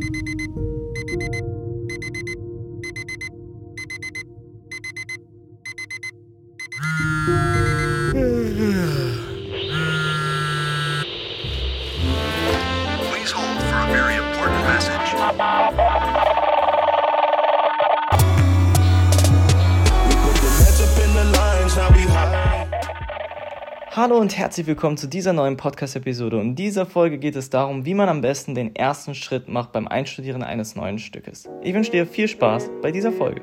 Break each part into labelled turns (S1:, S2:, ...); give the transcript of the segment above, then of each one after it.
S1: thank you
S2: Hallo und herzlich willkommen zu dieser neuen Podcast-Episode. In dieser Folge geht es darum, wie man am besten den ersten Schritt macht beim Einstudieren eines neuen Stückes. Ich wünsche dir viel Spaß bei dieser Folge.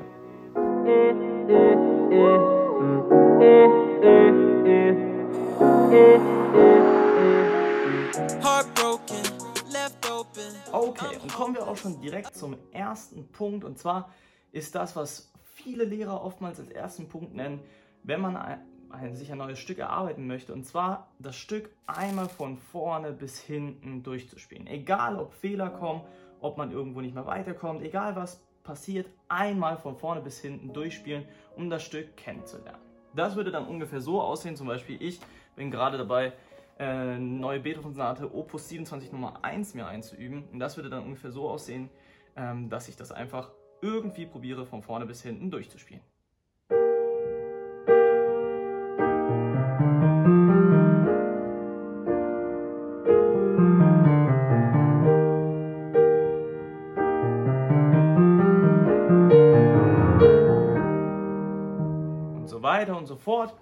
S2: Okay, und kommen wir auch schon direkt zum ersten Punkt. Und zwar ist das, was viele Lehrer oftmals als ersten Punkt nennen, wenn man ein, ein, sich ein neues Stück erarbeiten möchte. Und zwar das Stück einmal von vorne bis hinten durchzuspielen. Egal, ob Fehler kommen, ob man irgendwo nicht mehr weiterkommt, egal was passiert, einmal von vorne bis hinten durchspielen, um das Stück kennenzulernen. Das würde dann ungefähr so aussehen, zum Beispiel ich bin gerade dabei, äh, neue Beethoven-Sonate Opus 27 Nummer 1 mir einzuüben. Und das würde dann ungefähr so aussehen, ähm, dass ich das einfach irgendwie probiere, von vorne bis hinten durchzuspielen. Weiter und so fort.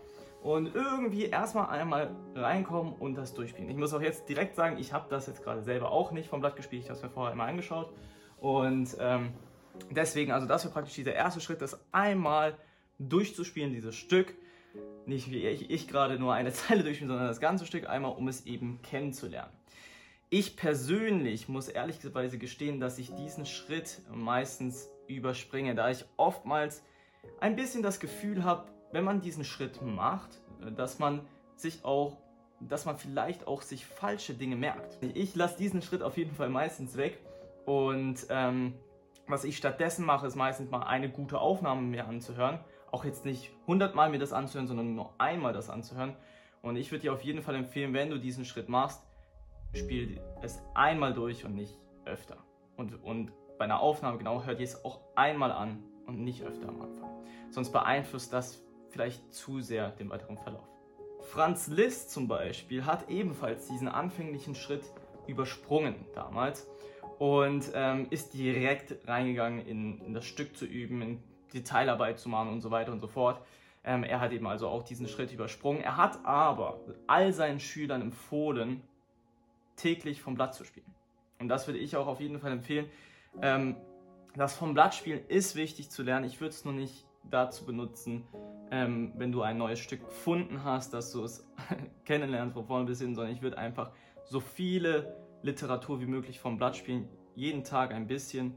S2: Und irgendwie erstmal einmal reinkommen und das durchspielen. Ich muss auch jetzt direkt sagen, ich habe das jetzt gerade selber auch nicht vom Blatt gespielt. Ich habe es mir vorher immer angeschaut. Und ähm, deswegen, also das wäre praktisch dieser erste Schritt, das einmal durchzuspielen, dieses Stück. Nicht wie ich, ich gerade nur eine Zeile durchspielen, sondern das ganze Stück einmal, um es eben kennenzulernen. Ich persönlich muss ehrlicherweise gestehen, dass ich diesen Schritt meistens überspringe, da ich oftmals ein bisschen das Gefühl habe, wenn man diesen Schritt macht, äh, dass man sich auch, dass man vielleicht auch sich falsche Dinge merkt. Ich lasse diesen Schritt auf jeden Fall meistens weg und ähm, was ich stattdessen mache, ist meistens mal eine gute Aufnahme mir anzuhören. Auch jetzt nicht hundertmal mir das anzuhören, sondern nur einmal das anzuhören. Und ich würde dir auf jeden Fall empfehlen, wenn du diesen Schritt machst, spiel es einmal durch und nicht öfter. Und, und bei einer Aufnahme genau hört ihr es auch einmal an und nicht öfter am Anfang. Sonst beeinflusst das vielleicht zu sehr den weiteren Verlauf. Franz Liszt zum Beispiel hat ebenfalls diesen anfänglichen Schritt übersprungen damals und ähm, ist direkt reingegangen in, in das Stück zu üben, in Detailarbeit zu machen und so weiter und so fort. Ähm, er hat eben also auch diesen Schritt übersprungen. Er hat aber all seinen Schülern empfohlen, täglich vom Blatt zu spielen. Und das würde ich auch auf jeden Fall empfehlen. Ähm, das vom Blatt spielen ist wichtig zu lernen. Ich würde es nur nicht dazu benutzen, ähm, wenn du ein neues Stück gefunden hast, dass du es kennenlernst von vorne bis hin, sondern ich würde einfach so viele Literatur wie möglich vom Blatt spielen, jeden Tag ein bisschen.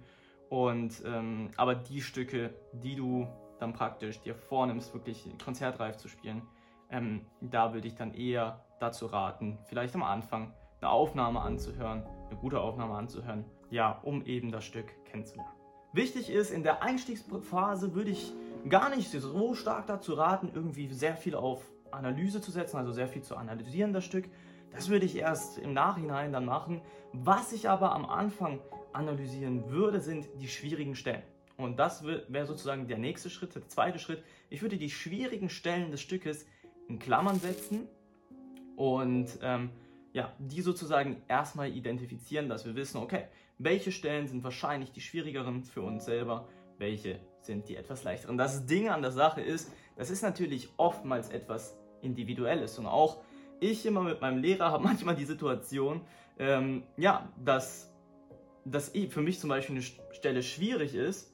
S2: Und ähm, aber die Stücke, die du dann praktisch dir vornimmst, wirklich konzertreif zu spielen, ähm, da würde ich dann eher dazu raten, vielleicht am Anfang eine Aufnahme anzuhören, eine gute Aufnahme anzuhören, ja, um eben das Stück kennenzulernen. Wichtig ist, in der Einstiegsphase würde ich gar nicht so stark dazu raten, irgendwie sehr viel auf Analyse zu setzen, also sehr viel zu analysieren, das Stück. Das würde ich erst im Nachhinein dann machen. Was ich aber am Anfang analysieren würde, sind die schwierigen Stellen. Und das wäre sozusagen der nächste Schritt, der zweite Schritt. Ich würde die schwierigen Stellen des Stückes in Klammern setzen und ähm, ja, die sozusagen erstmal identifizieren, dass wir wissen, okay, welche Stellen sind wahrscheinlich die schwierigeren für uns selber, welche sind die etwas leichteren. Das Ding an der Sache ist, das ist natürlich oftmals etwas Individuelles und auch ich immer mit meinem Lehrer habe manchmal die Situation, ähm, ja, dass, dass für mich zum Beispiel eine Stelle schwierig ist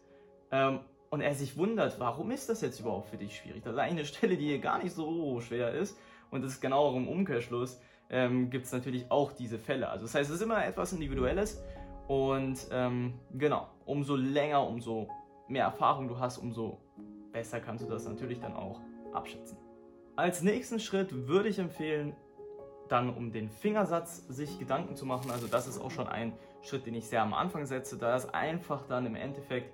S2: ähm, und er sich wundert, warum ist das jetzt überhaupt für dich schwierig? Das ist eine Stelle, die hier gar nicht so schwer ist und das ist genau im Umkehrschluss ähm, gibt es natürlich auch diese Fälle. Also das heißt, es ist immer etwas Individuelles und ähm, genau, umso länger, umso mehr Erfahrung du hast, umso besser kannst du das natürlich dann auch abschätzen. Als nächsten Schritt würde ich empfehlen, dann um den Fingersatz sich Gedanken zu machen. Also das ist auch schon ein Schritt, den ich sehr am Anfang setze, da es einfach dann im Endeffekt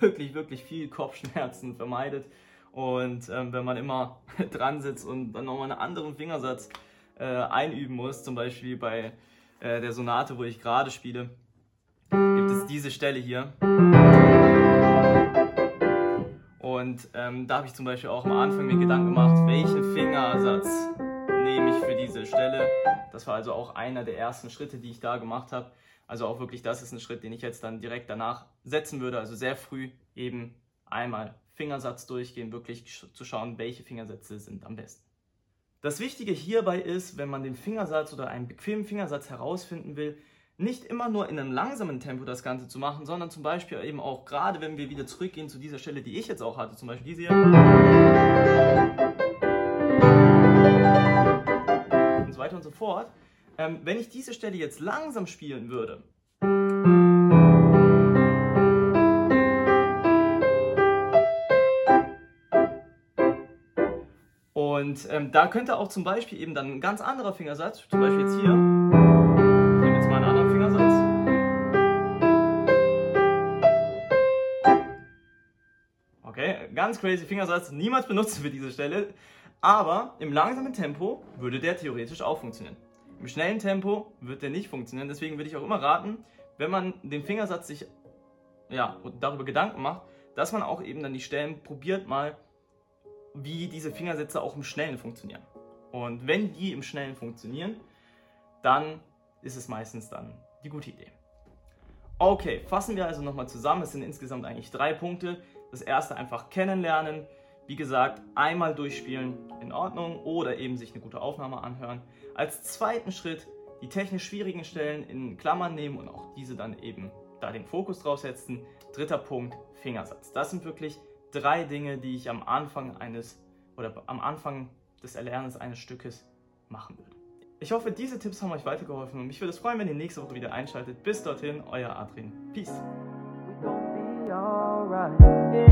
S2: wirklich, wirklich viel Kopfschmerzen vermeidet. Und ähm, wenn man immer dran sitzt und dann nochmal einen anderen Fingersatz äh, einüben muss, zum Beispiel bei äh, der Sonate, wo ich gerade spiele, gibt es diese Stelle hier. Und ähm, da habe ich zum Beispiel auch am Anfang mir Gedanken gemacht, welchen Fingersatz nehme ich für diese Stelle. Das war also auch einer der ersten Schritte, die ich da gemacht habe. Also auch wirklich, das ist ein Schritt, den ich jetzt dann direkt danach setzen würde. Also sehr früh eben einmal Fingersatz durchgehen, wirklich zu schauen, welche Fingersätze sind am besten. Das Wichtige hierbei ist, wenn man den Fingersatz oder einen bequemen Fingersatz herausfinden will, nicht immer nur in einem langsamen Tempo das Ganze zu machen, sondern zum Beispiel eben auch gerade, wenn wir wieder zurückgehen zu dieser Stelle, die ich jetzt auch hatte, zum Beispiel diese hier. Und so weiter und so fort. Ähm, wenn ich diese Stelle jetzt langsam spielen würde, Und ähm, da könnte auch zum Beispiel eben dann ein ganz anderer Fingersatz, zum Beispiel jetzt hier, ganz crazy Fingersatz, niemals benutzen wir diese Stelle, aber im langsamen Tempo würde der theoretisch auch funktionieren. Im schnellen Tempo wird der nicht funktionieren, deswegen würde ich auch immer raten, wenn man den Fingersatz sich ja, darüber Gedanken macht, dass man auch eben dann die Stellen probiert mal wie diese Fingersätze auch im Schnellen funktionieren. Und wenn die im Schnellen funktionieren, dann ist es meistens dann die gute Idee. Okay, fassen wir also nochmal zusammen. Es sind insgesamt eigentlich drei Punkte. Das erste einfach kennenlernen. Wie gesagt, einmal durchspielen in Ordnung oder eben sich eine gute Aufnahme anhören. Als zweiten Schritt die technisch schwierigen Stellen in Klammern nehmen und auch diese dann eben da den Fokus drauf setzen. Dritter Punkt, Fingersatz. Das sind wirklich drei Dinge, die ich am Anfang eines oder am Anfang des Erlernens eines Stückes machen würde. Ich hoffe, diese Tipps haben euch weitergeholfen und mich würde es freuen, wenn ihr nächste Woche wieder einschaltet. Bis dorthin, euer Adrian. Peace.
S3: right. Yeah.